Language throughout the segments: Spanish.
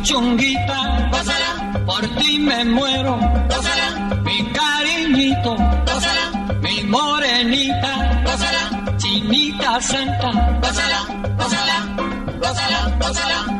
Mi puchonguita, gózala, por ti me muero, gózala, mi cariñito, gózala, mi morenita, gózala, chinita santa, gózala, gózala, gózala, gózala,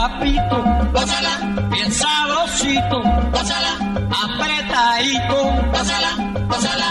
papito, gózala, bien sabrosito, apretadito, gózala, gózala,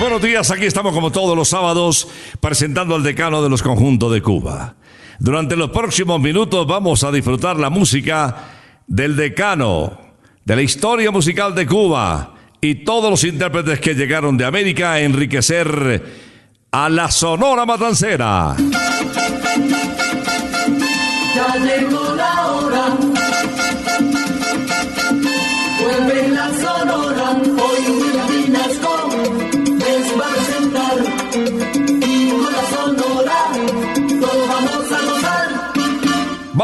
buenos días, aquí estamos como todos los sábados presentando al decano de los conjuntos de Cuba. Durante los próximos minutos vamos a disfrutar la música del decano, de la historia musical de Cuba y todos los intérpretes que llegaron de América a enriquecer a la Sonora Matancera.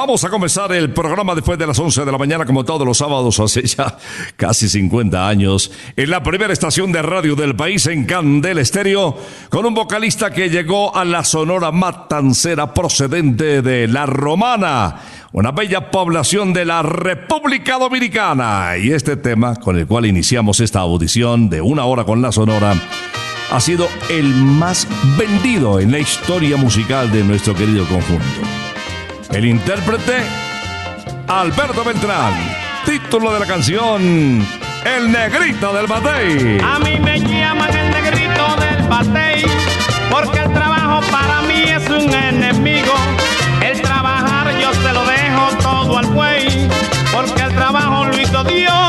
Vamos a comenzar el programa después de las 11 de la mañana, como todos los sábados, hace ya casi 50 años, en la primera estación de radio del país, en Candel Estéreo, con un vocalista que llegó a la Sonora Matancera procedente de La Romana, una bella población de la República Dominicana. Y este tema, con el cual iniciamos esta audición de una hora con la Sonora, ha sido el más vendido en la historia musical de nuestro querido conjunto. El intérprete, Alberto Beltrán. Título de la canción, El Negrito del Batey. A mí me llaman el negrito del batey, porque el trabajo para mí es un enemigo. El trabajar yo se lo dejo todo al buey, porque el trabajo lo hizo Dios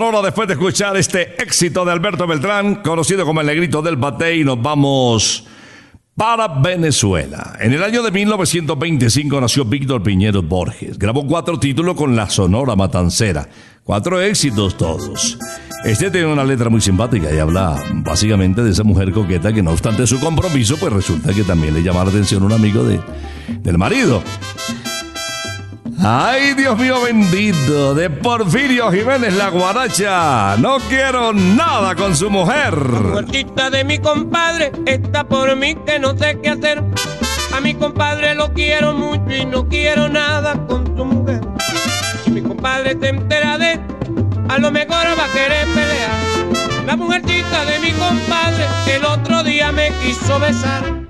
Sonora, después de escuchar este éxito de Alberto Beltrán, conocido como el negrito del Batey, nos vamos para Venezuela. En el año de 1925 nació Víctor Piñeros Borges. Grabó cuatro títulos con la Sonora Matancera. Cuatro éxitos todos. Este tiene una letra muy simpática y habla básicamente de esa mujer coqueta que no obstante su compromiso, pues resulta que también le llama la atención un amigo de, del marido. Ay, Dios mío bendito, de Porfirio Jiménez La Guaracha. No quiero nada con su mujer. Muertita de mi compadre está por mí que no sé qué hacer. A mi compadre lo quiero mucho y no quiero nada con su mujer. Si mi compadre se entera de a lo mejor va a querer pelear. La mujercita de mi compadre el otro día me quiso besar.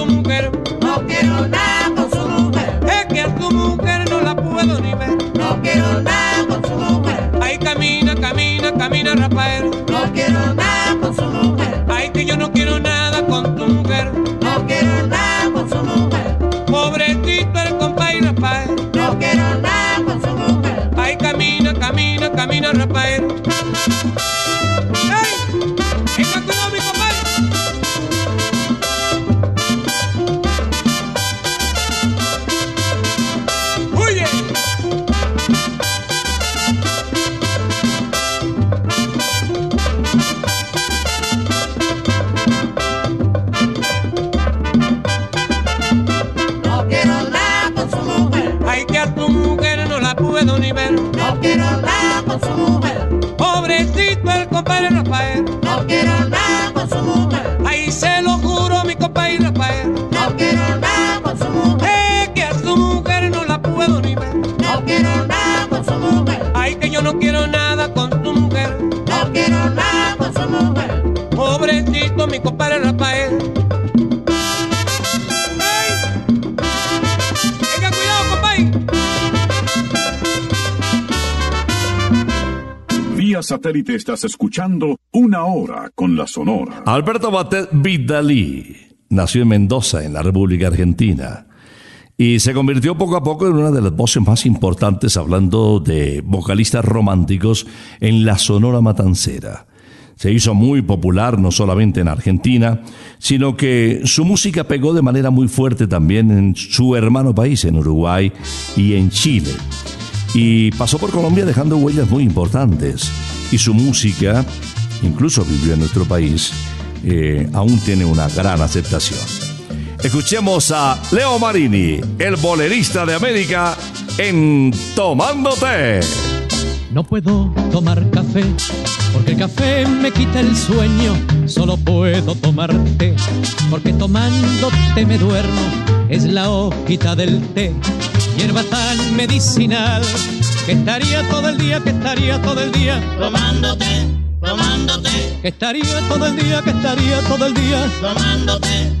Bye. Quiero nada con tu mujer. No quiero nada con su mujer. Pobrecito mi compadre Rafael. ¡Ay! Tenga cuidado, compadre. Vía satélite estás escuchando Una Hora con la Sonora. Alberto Batet Vidalí nació en Mendoza, en la República Argentina, y se convirtió poco a poco en una de las voces más importantes hablando de vocalistas románticos en la Sonora Matancera. Se hizo muy popular no solamente en Argentina, sino que su música pegó de manera muy fuerte también en su hermano país, en Uruguay y en Chile. Y pasó por Colombia dejando huellas muy importantes. Y su música incluso vivió en nuestro país, eh, aún tiene una gran aceptación. Escuchemos a Leo Marini, el bolerista de América, en Tomándote. No puedo tomar café porque el café me quita el sueño. Solo puedo tomar té porque tomándote me duermo. Es la hojita del té, hierba tan medicinal que estaría todo el día, que estaría todo el día tomándote, tomándote, que estaría todo el día, que estaría todo el día tomándote,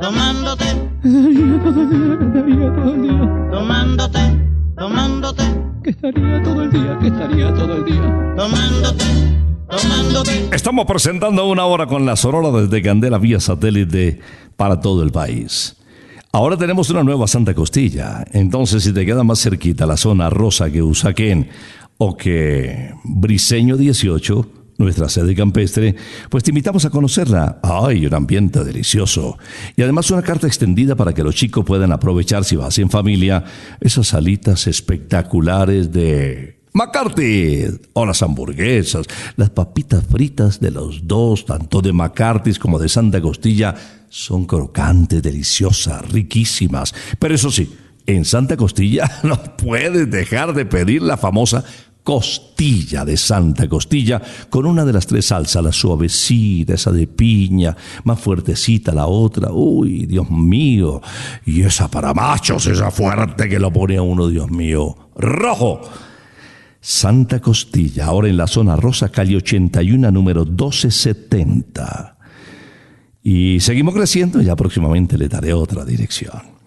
tomándote, que estaría todo el día, que estaría todo el día, tomándote, tomándote, que estaría todo el día, que estaría todo el día. tomándote, tomándote. Estamos presentando una hora con la Sonora desde Candela vía satélite para todo el país. Ahora tenemos una nueva Santa Costilla, entonces si te queda más cerquita la zona rosa que Usaquén o que Briseño 18, nuestra sede campestre, pues te invitamos a conocerla. ¡Ay, un ambiente delicioso! Y además una carta extendida para que los chicos puedan aprovechar, si vas en familia, esas salitas espectaculares de McCarthy o las hamburguesas, las papitas fritas de los dos, tanto de McCarthy's como de Santa Costilla, son crocantes, deliciosas, riquísimas. Pero eso sí, en Santa Costilla no puedes dejar de pedir la famosa costilla de Santa Costilla con una de las tres salsas, la suavecita, esa de piña, más fuertecita la otra, uy, Dios mío, y esa para machos, esa fuerte que lo pone a uno, Dios mío, rojo. Santa Costilla, ahora en la zona rosa, calle 81, número 1270. Y seguimos creciendo, ya próximamente le daré otra dirección.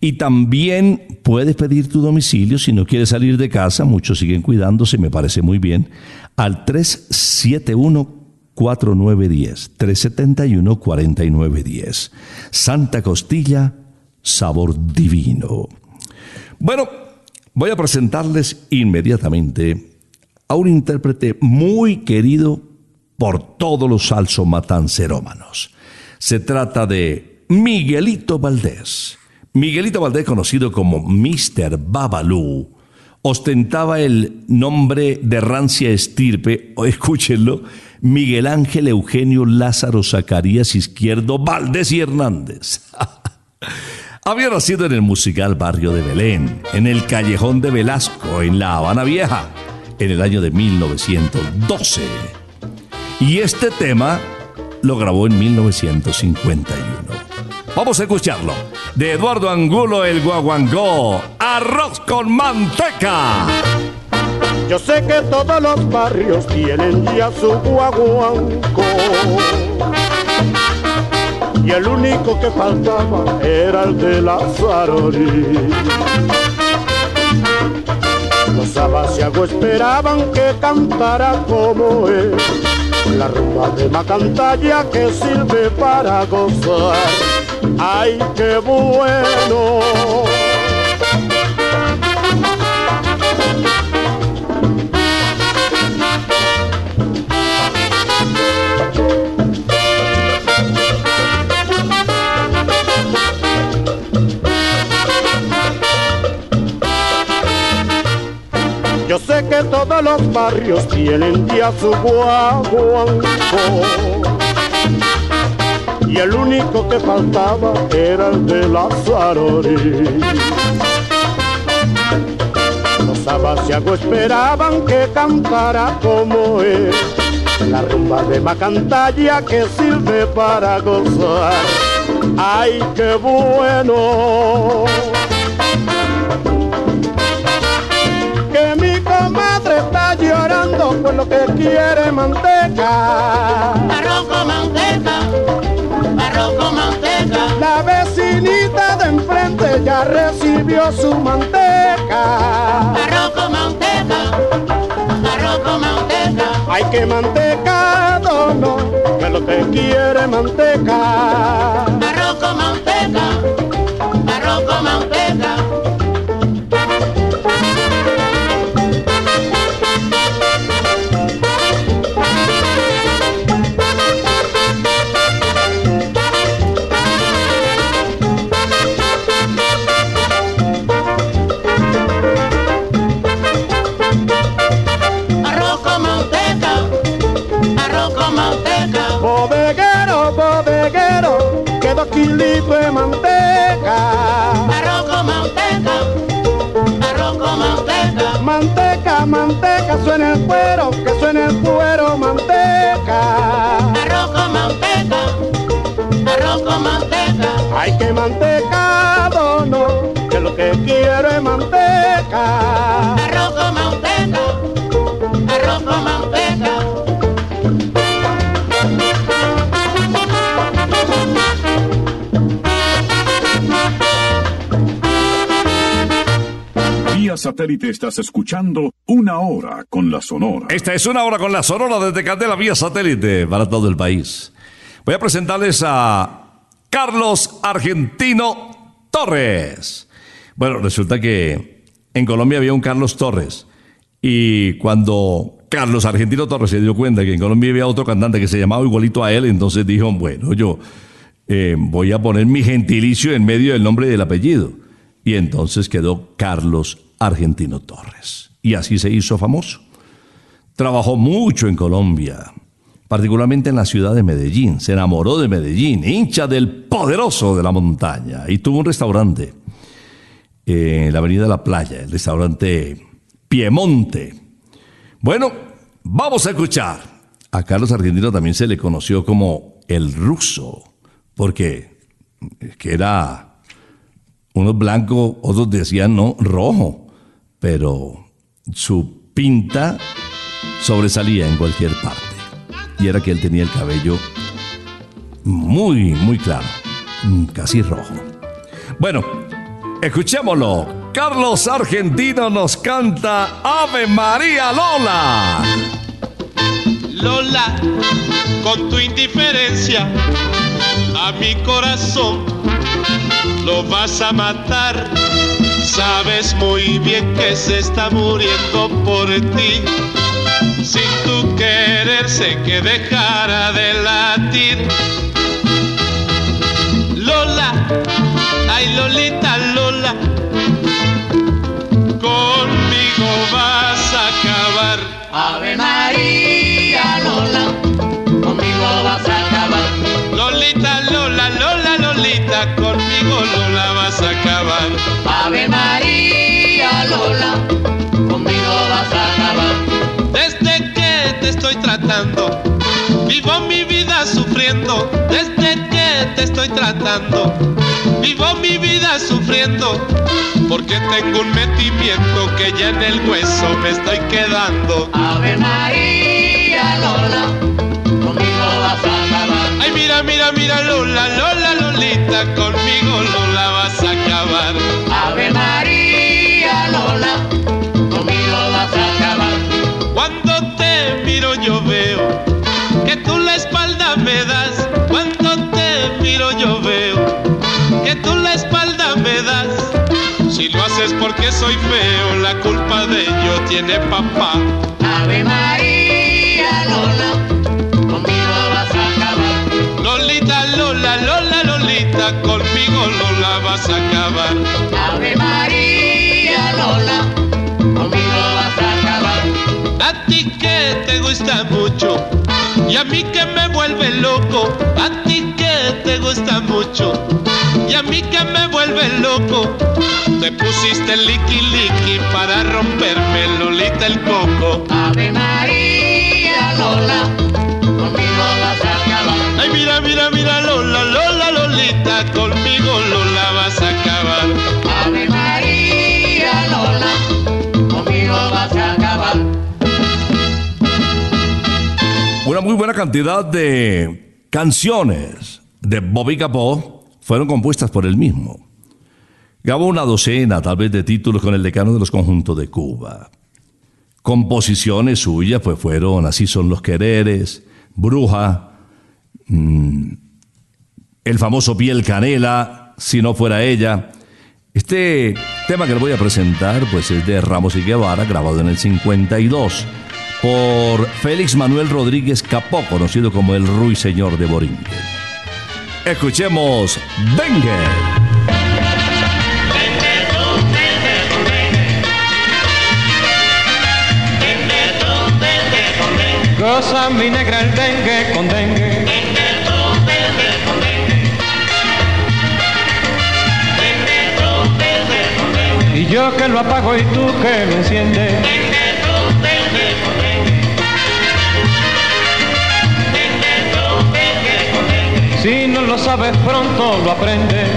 Y también puedes pedir tu domicilio si no quieres salir de casa, muchos siguen cuidándose, me parece muy bien, al 371-4910, 371-4910. Santa Costilla, sabor divino. Bueno, voy a presentarles inmediatamente a un intérprete muy querido por todos los salsomatancerómanos. Se trata de Miguelito Valdés. Miguelito Valdés, conocido como Mr. Babalú, ostentaba el nombre de rancia estirpe, escúchenlo, Miguel Ángel Eugenio Lázaro Zacarías Izquierdo Valdés y Hernández. Había nacido en el musical Barrio de Belén, en el Callejón de Velasco, en La Habana Vieja, en el año de 1912. Y este tema lo grabó en 1951. Vamos a escucharlo. De Eduardo Angulo el Guaguangó. Arroz con manteca. Yo sé que todos los barrios tienen ya su guaguanco. Y el único que faltaba era el de la farolí. Los abasiagos esperaban que cantara como él. La rumba de Macantalla que sirve para gozar. ¡Ay, qué bueno! Yo sé que todos los barrios tienen ya su guaguanco y el único que faltaba era el de la Zarori. Los abasiagos esperaban que cantara como él, la rumba de Macantalla que sirve para gozar. ¡Ay, qué bueno! que mi comadre está llorando por lo que quiere manteca, recibió su manteca. barroco manteca, barroco manteca, Hay que mantecado, no, que lo que quiere manteca. barroco manteca, barroco manteca. Satélite estás escuchando Una Hora con la Sonora. Esta es una hora con la Sonora desde Candela vía satélite para todo el país. Voy a presentarles a Carlos Argentino Torres. Bueno, resulta que en Colombia había un Carlos Torres y cuando Carlos Argentino Torres se dio cuenta que en Colombia había otro cantante que se llamaba igualito a él, entonces dijo, bueno, yo eh, voy a poner mi gentilicio en medio del nombre y del apellido. Y entonces quedó Carlos Argentino Torres. Y así se hizo famoso. Trabajó mucho en Colombia, particularmente en la ciudad de Medellín. Se enamoró de Medellín, hincha del poderoso de la montaña. Y tuvo un restaurante eh, en la avenida La Playa, el restaurante Piemonte. Bueno, vamos a escuchar. A Carlos Argentino también se le conoció como el ruso, porque eh, que era unos blancos, otros decían no, rojo, pero su pinta sobresalía en cualquier parte. Y era que él tenía el cabello muy, muy claro, casi rojo. Bueno, escuchémoslo. Carlos Argentino nos canta Ave María Lola. Lola, con tu indiferencia a mi corazón lo vas a matar. Sabes muy bien que se está muriendo por ti. Sin tu querer sé que dejara de latir. Lola, ay Lolita Lola, conmigo vas a acabar. Ave María Lola, conmigo vas a acabar. Lolita, Lola, Lola, Lolita, conmigo Lola. Ave María Lola, conmigo vas a acabar. Desde que te estoy tratando, vivo mi vida sufriendo. Desde que te estoy tratando, vivo mi vida sufriendo. Porque tengo un metimiento que ya en el hueso me estoy quedando. Ave María Lola, conmigo vas a acabar. Ay, mira, mira, mira, Lola, Lola, Lolita, conmigo Lola vas a acabar. Ave María Lola, conmigo vas a acabar. Cuando te miro yo veo que tú la espalda me das. Cuando te miro yo veo que tú la espalda me das. Si lo haces porque soy feo, la culpa de ello tiene papá. Ave María Lola, conmigo vas a acabar. Lolita, Lola, Lola, Lolita, con vas a acabar. Ave María Lola, conmigo vas a acabar. A ti que te gusta mucho y a mí que me vuelve loco. A ti que te gusta mucho y a mí que me vuelve loco. Te pusiste liqui liqui para romperme Lolita el coco. Ave María Lola, conmigo vas a acabar. Ay, mira, mira, mira, Lola, Lola, Lolita, conmigo Lola buena cantidad de canciones de Bobby Capó fueron compuestas por él mismo. Grabó una docena, tal vez, de títulos con el decano de los conjuntos de Cuba. Composiciones suyas pues fueron Así son los quereres, Bruja, mm, el famoso Piel Canela, Si no fuera ella. Este tema que le voy a presentar pues es de Ramos y Guevara, grabado en el 52 por Félix Manuel Rodríguez Capó, conocido como el Ruiseñor de Borinque. Escuchemos Dengue. Goza mi negra el dengue con dengue. Y yo que lo apago y tú que lo enciendes. Si no lo sabes pronto lo aprendes.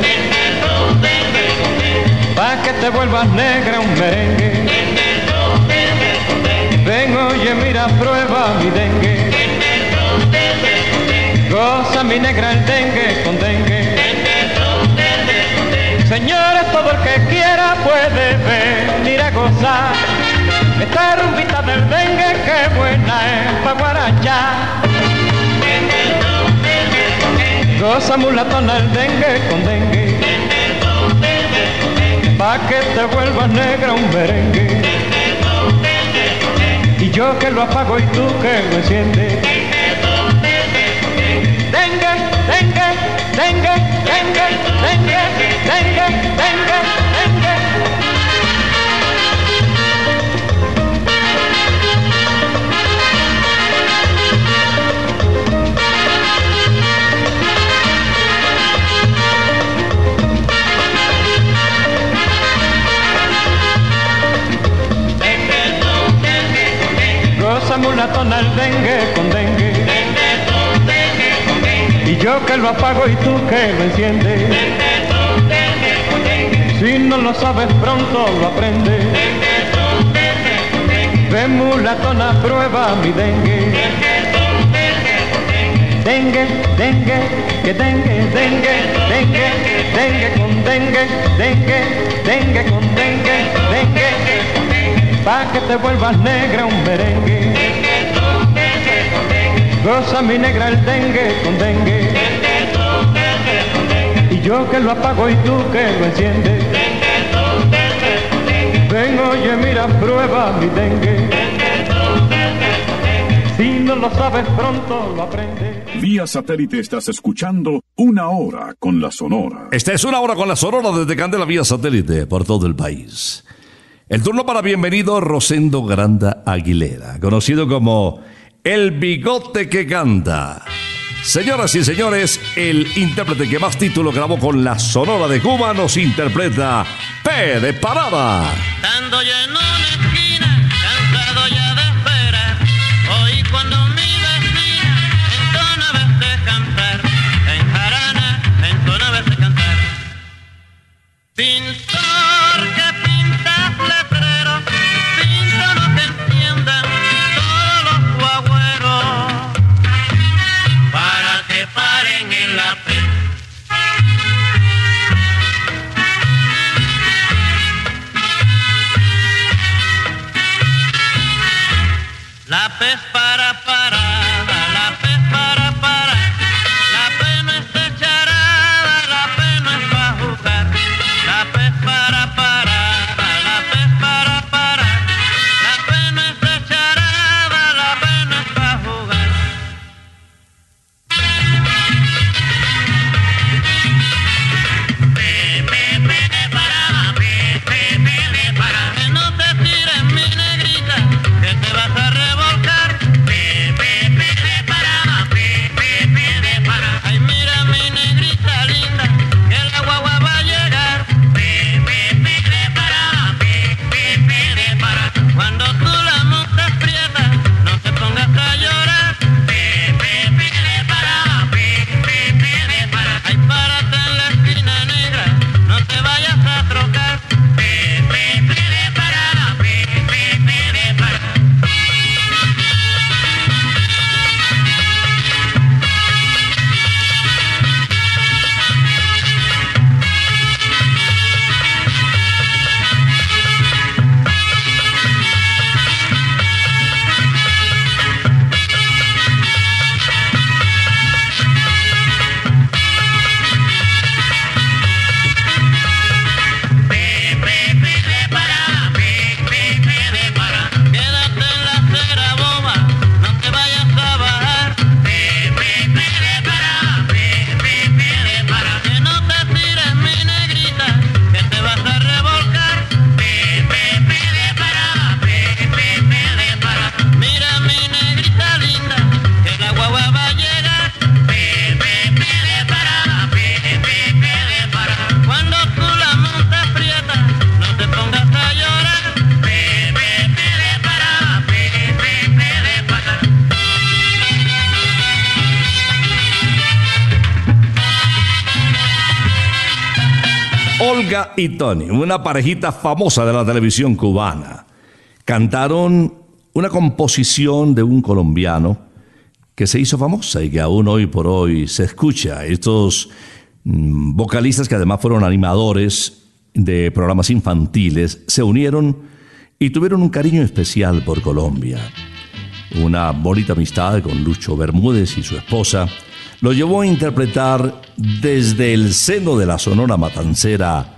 Pa' que te vuelvas negra un merengue. Ven, oye, mira, prueba mi dengue. Goza mi negra el dengue con dengue. Señores, todo el que quiera puede venir a gozar. Esta rumbita del dengue, que buena es pa' guarachar. Goza mulatona el dengue con dengue. Pa' que te vuelvas negra un merengue. Y yo que lo apago y tú que lo enciendes. Apago y tú que lo enciendes. Si no lo sabes pronto lo aprendes. Ven mulatona, prueba mi dengue. Dengue, dengue, que dengue, dengue, dengue, dengue con dengue, dengue, dengue con dengue, dengue, pa' que te vuelvas negra un merengue. Goza mi negra el dengue con dengue. Y yo que lo apago y tú que lo enciendes. Ven, oye, mira, prueba mi dengue. Si no lo sabes pronto lo aprendes. Vía satélite estás escuchando Una Hora con la Sonora. Esta es una hora con la Sonora desde Candela vía satélite por todo el país. El turno para bienvenido Rosendo Granda Aguilera, conocido como El Bigote que Canta. Señoras y señores, el intérprete que más título grabó con la Sonora de Cuba nos interpreta P de Parada. Y Tony, una parejita famosa de la televisión cubana, cantaron una composición de un colombiano que se hizo famosa y que aún hoy por hoy se escucha. Estos mm, vocalistas que además fueron animadores de programas infantiles se unieron y tuvieron un cariño especial por Colombia. Una bonita amistad con Lucho Bermúdez y su esposa lo llevó a interpretar desde el seno de la Sonora Matancera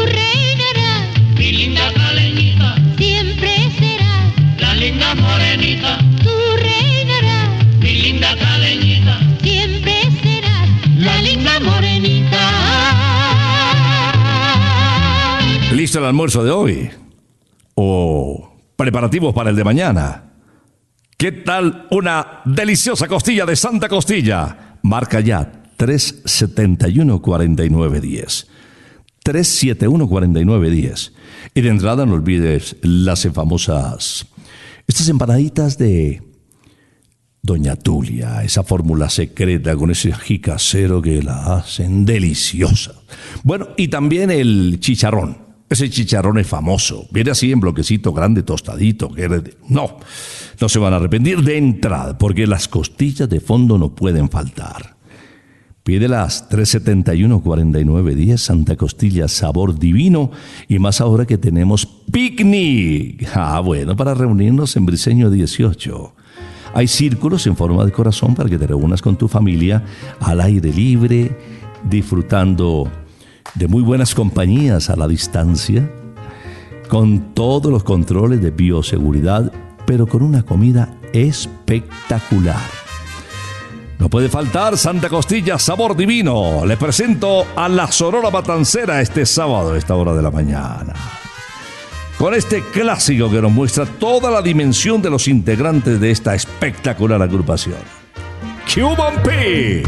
morenita. ¿Listo el almuerzo de hoy? ¿O preparativos para el de mañana? ¿Qué tal una deliciosa costilla de Santa Costilla? Marca ya 371-4910. 371-4910. Y de entrada no olvides las famosas, estas empanaditas de Doña Tulia, esa fórmula secreta con ese ají que la hacen deliciosa. Bueno, y también el chicharrón. Ese chicharrón es famoso. Viene así en bloquecito grande, tostadito. No, no se van a arrepentir de entrada, porque las costillas de fondo no pueden faltar. Pídelas 371-4910 Santa Costilla, sabor divino. Y más ahora que tenemos picnic. Ah, bueno, para reunirnos en Briseño 18. Hay círculos en forma de corazón para que te reúnas con tu familia al aire libre, disfrutando de muy buenas compañías a la distancia, con todos los controles de bioseguridad, pero con una comida espectacular. No puede faltar Santa Costilla Sabor Divino. Les presento a la Sonora Matancera este sábado a esta hora de la mañana. Con este clásico que nos muestra toda la dimensión de los integrantes de esta espectacular agrupación. Cuban Pete.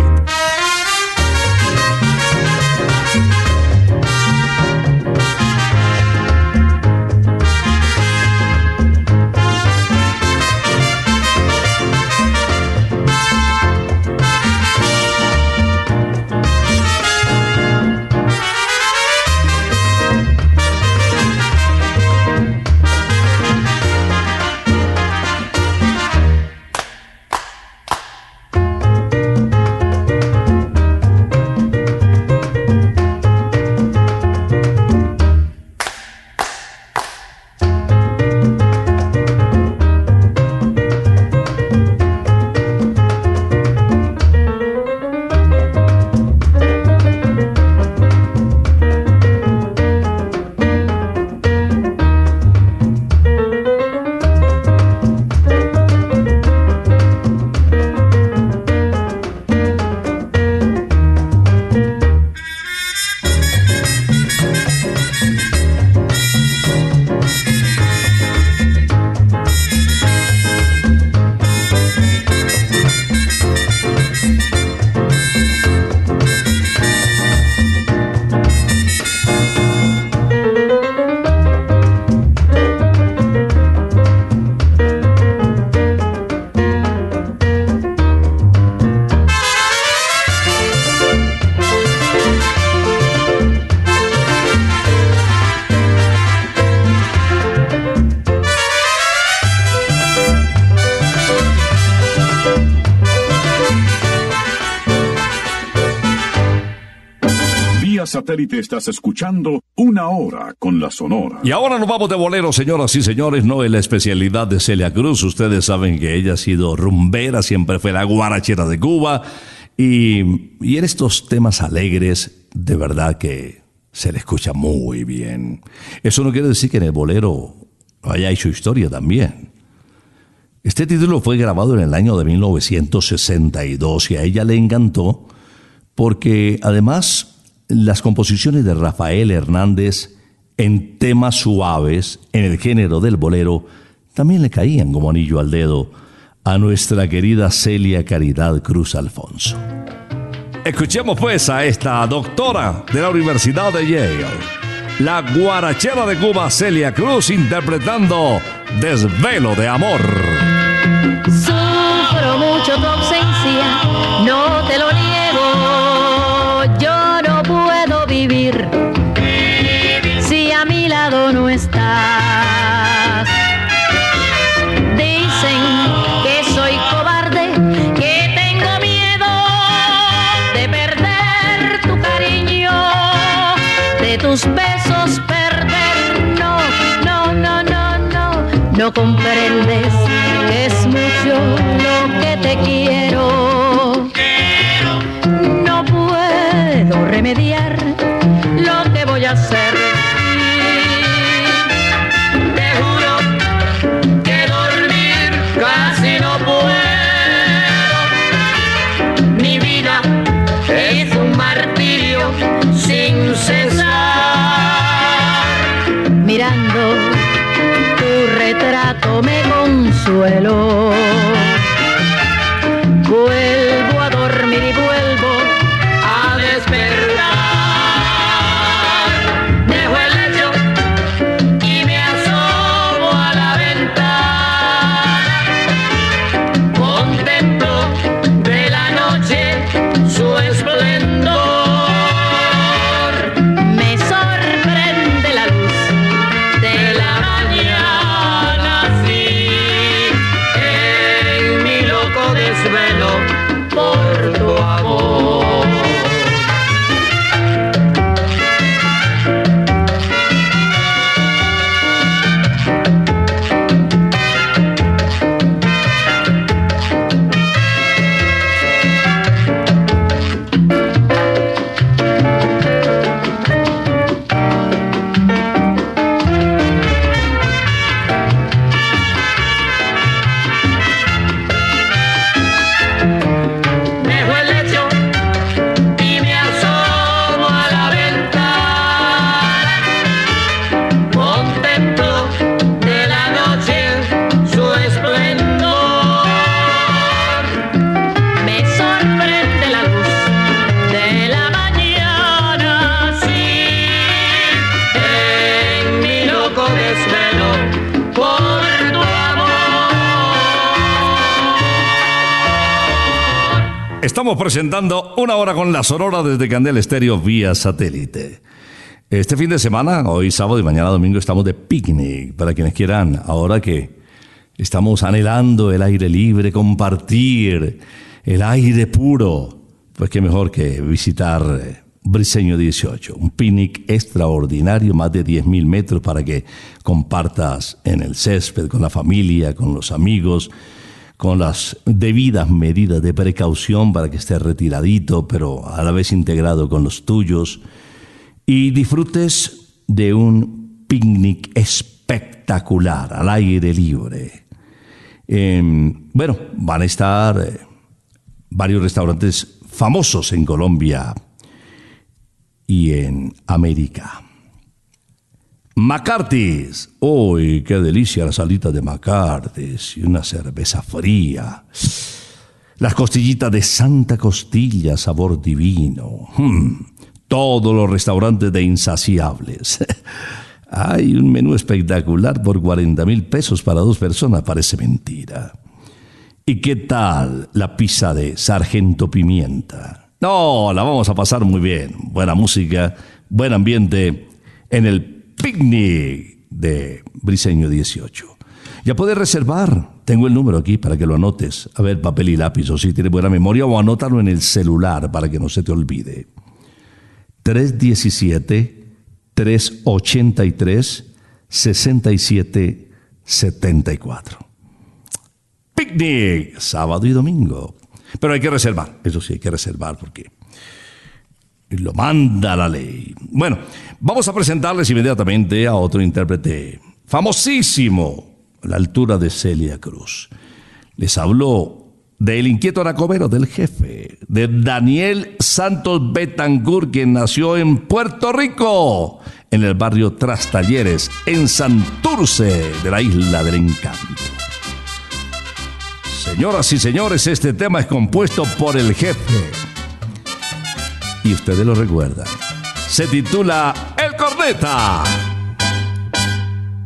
Satélite estás escuchando Una Hora con la Sonora. Y ahora nos vamos de bolero, señoras y señores. No es la especialidad de Celia Cruz. Ustedes saben que ella ha sido rumbera, siempre fue la guarachera de Cuba. Y, y en estos temas alegres, de verdad que se le escucha muy bien. Eso no quiere decir que en el bolero haya hecho historia también. Este título fue grabado en el año de 1962 y a ella le encantó porque además las composiciones de Rafael Hernández en temas suaves, en el género del bolero, también le caían como anillo al dedo a nuestra querida Celia Caridad Cruz Alfonso. Escuchemos pues a esta doctora de la Universidad de Yale, la guarachera de Cuba Celia Cruz interpretando Desvelo de Amor. Sufro mucho tu ausencia, no no, consuelo. Estamos presentando una hora con la Sonora desde Candel Estéreo vía satélite. Este fin de semana, hoy sábado y mañana domingo, estamos de picnic. Para quienes quieran, ahora que estamos anhelando el aire libre, compartir el aire puro, pues qué mejor que visitar eh, Briseño 18, un picnic extraordinario, más de 10.000 metros para que compartas en el césped con la familia, con los amigos con las debidas medidas de precaución para que esté retiradito, pero a la vez integrado con los tuyos, y disfrutes de un picnic espectacular al aire libre. Eh, bueno, van a estar eh, varios restaurantes famosos en Colombia y en América. McCarthy's. ¡Uy, qué delicia la salita de McCarthy's! Y una cerveza fría. Las costillitas de Santa Costilla, sabor divino. Hmm, Todos los restaurantes de insaciables. Hay un menú espectacular por 40 mil pesos para dos personas, parece mentira. ¿Y qué tal la pizza de Sargento Pimienta? No, la vamos a pasar muy bien. Buena música, buen ambiente en el picnic de Briseño 18. Ya puedes reservar. Tengo el número aquí para que lo anotes. A ver, papel y lápiz, o si tienes buena memoria, o anótalo en el celular para que no se te olvide. 317-383-6774. Picnic, sábado y domingo. Pero hay que reservar, eso sí, hay que reservar porque lo manda la ley. Bueno, vamos a presentarles inmediatamente a otro intérprete famosísimo, a la altura de Celia Cruz. Les habló del inquieto aracobero, del jefe, de Daniel Santos Betancourt, quien nació en Puerto Rico, en el barrio Trastalleres, en Santurce, de la isla del encanto. Señoras y señores, este tema es compuesto por el jefe. Y ustedes lo recuerdan. Se titula El Corneta.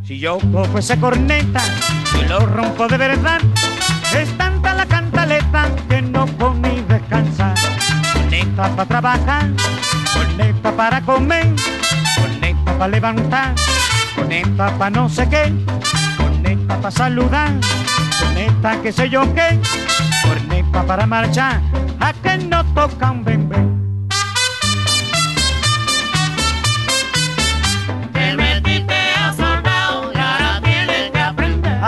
Si yo cojo esa corneta y lo rompo de verdad, es tanta la cantaleta que no puedo ni descansar. Corneta para trabajar, corneta para comer, corneta para levantar, corneta para no sé qué, corneta para saludar, corneta que sé yo qué, corneta para marchar, a que no tocan bebé. Te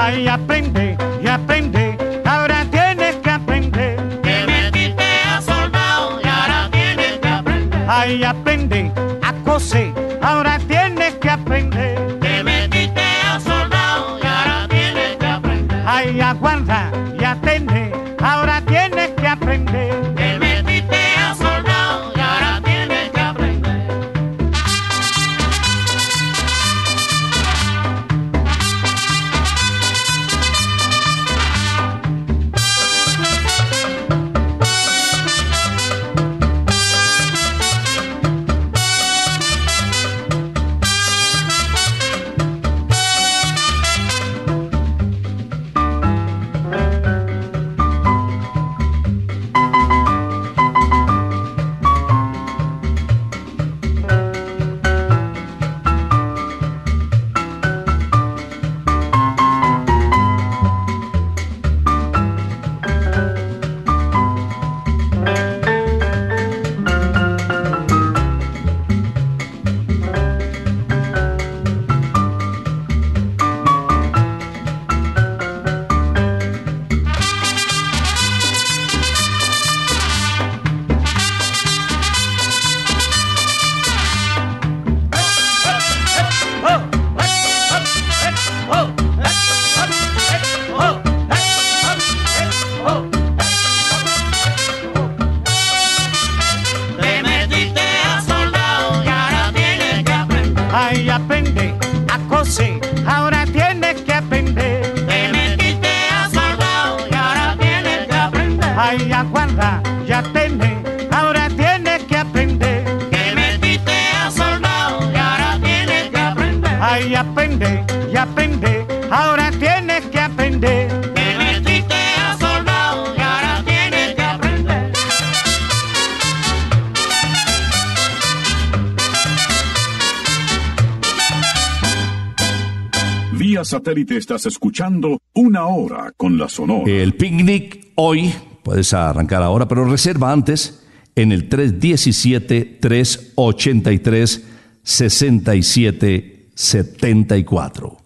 Ay, aprende y aprende, ahora tienes que aprender. Te metiste a soldado y ahora tienes que aprender. Ay, aprende a coser, ahora tienes que aprender. Te metiste a soldado y ahora tienes que aprender. Ay, aguarda satélite estás escuchando Una Hora con la Sonora. El picnic hoy, puedes arrancar ahora, pero reserva antes en el 317-383-6774.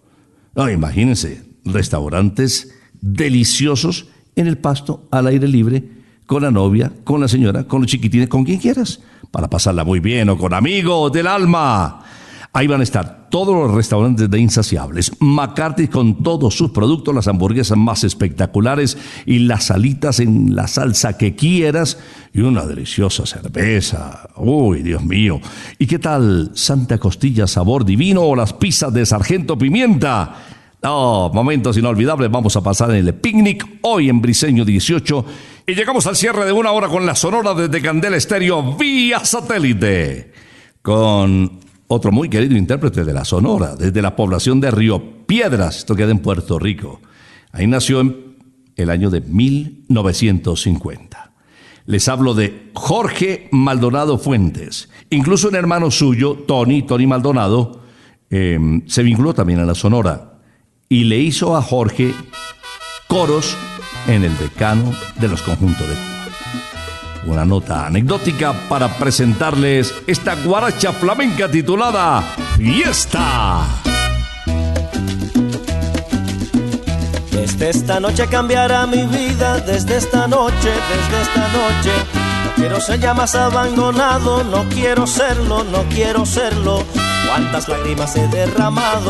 No, imagínense, restaurantes deliciosos en el pasto, al aire libre, con la novia, con la señora, con los chiquitines, con quien quieras, para pasarla muy bien o con amigos del alma. Ahí van a estar todos los restaurantes de Insaciables, McCarthy con todos sus productos, las hamburguesas más espectaculares y las salitas en la salsa que quieras y una deliciosa cerveza. Uy, Dios mío. ¿Y qué tal Santa Costilla sabor divino o las pizzas de Sargento Pimienta? No, momentos inolvidables. Vamos a pasar en el picnic hoy en Briseño 18 y llegamos al cierre de una hora con la sonora desde Candela Estéreo vía satélite con otro muy querido intérprete de la Sonora, desde la población de Río Piedras, esto queda en Puerto Rico. Ahí nació en el año de 1950. Les hablo de Jorge Maldonado Fuentes. Incluso un hermano suyo, Tony, Tony Maldonado, eh, se vinculó también a la Sonora y le hizo a Jorge coros en el decano de los conjuntos de. Una nota anecdótica para presentarles esta guaracha flamenca titulada Fiesta. Desde esta noche cambiará mi vida, desde esta noche, desde esta noche. No quiero ser ya más abandonado, no quiero serlo, no quiero serlo. Cuántas lágrimas he derramado,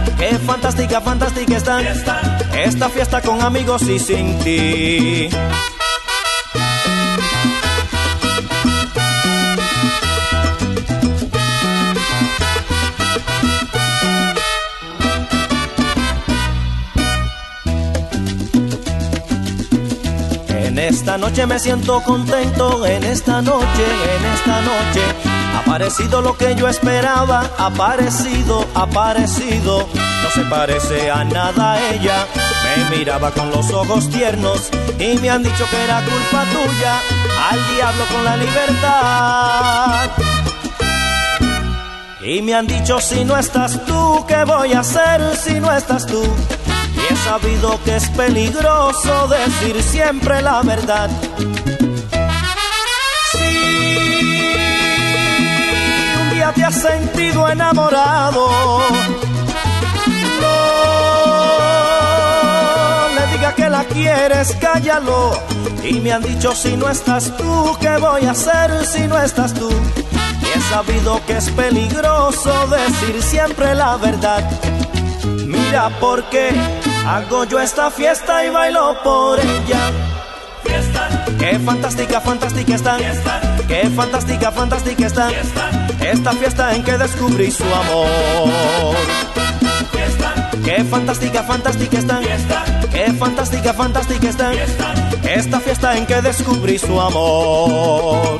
Qué fantástica, fantástica están. Esta fiesta con amigos y sin ti. En esta noche me siento contento, en esta noche, en esta noche. Ha aparecido lo que yo esperaba, ha aparecido, ha aparecido. Se parece a nada ella. Me miraba con los ojos tiernos y me han dicho que era culpa tuya. Al diablo con la libertad. Y me han dicho si no estás tú, ¿qué voy a hacer si no estás tú? Y he sabido que es peligroso decir siempre la verdad. Si un día te has sentido enamorado, diga que la quieres, cállalo. Y me han dicho si no estás tú, ¿qué voy a hacer si no estás tú? Y he sabido que es peligroso decir siempre la verdad. Mira por qué hago yo esta fiesta y bailo por ella. Fiesta. Qué fantástica, fantástica están. Fiesta. Qué fantástica, fantástica están. Fiesta. Esta fiesta en que descubrí su amor. Fiesta. Qué fantástica, fantástica están. Qué fantástica, fantástica. Fiesta. Esta fiesta en que descubrí su amor.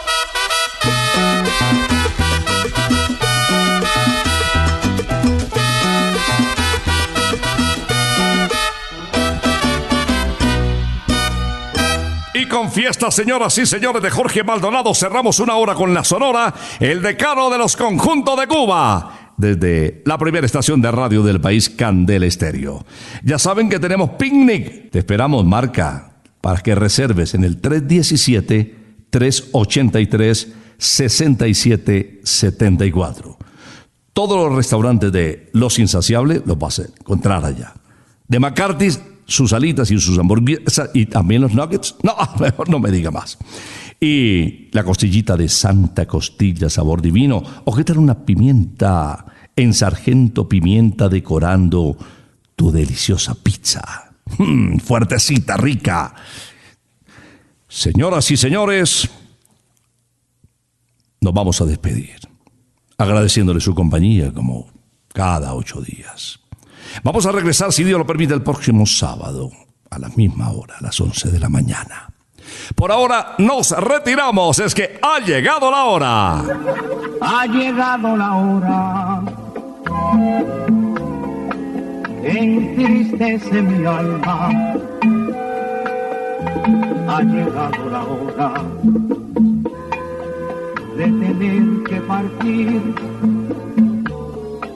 Y con fiestas, señoras y señores de Jorge Maldonado, cerramos una hora con la Sonora, el decano de los conjuntos de Cuba. Desde la primera estación de radio del país, Candel Estéreo. Ya saben que tenemos picnic. Te esperamos, marca, para que reserves en el 317-383-6774. Todos los restaurantes de Los Insaciables los vas a encontrar allá. De McCarthy's, sus alitas y sus hamburguesas y también los nuggets. No, mejor no me diga más. Y la costillita de Santa Costilla, sabor divino. O qué tal una pimienta en sargento pimienta decorando tu deliciosa pizza. Mm, fuertecita, rica. Señoras y señores, nos vamos a despedir, agradeciéndole su compañía como cada ocho días. Vamos a regresar, si Dios lo permite, el próximo sábado, a la misma hora, a las 11 de la mañana. Por ahora nos retiramos, es que ha llegado la hora. Ha llegado la hora. Entristece mi alma. Ha llegado la hora de tener que partir.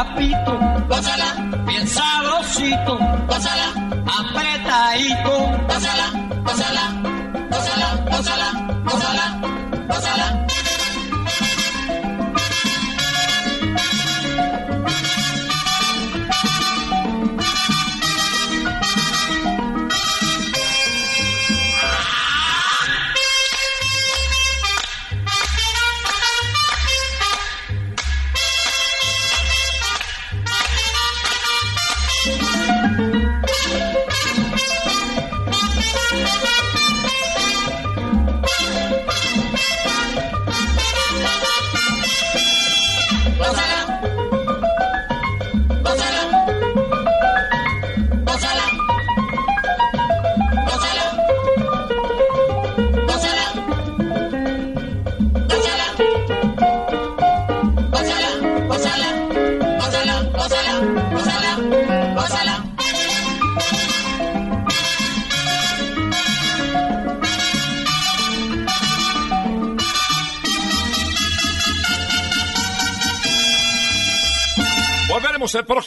guapito, pásala, bien sabrosito, pásala, apretadito, pásala, pásala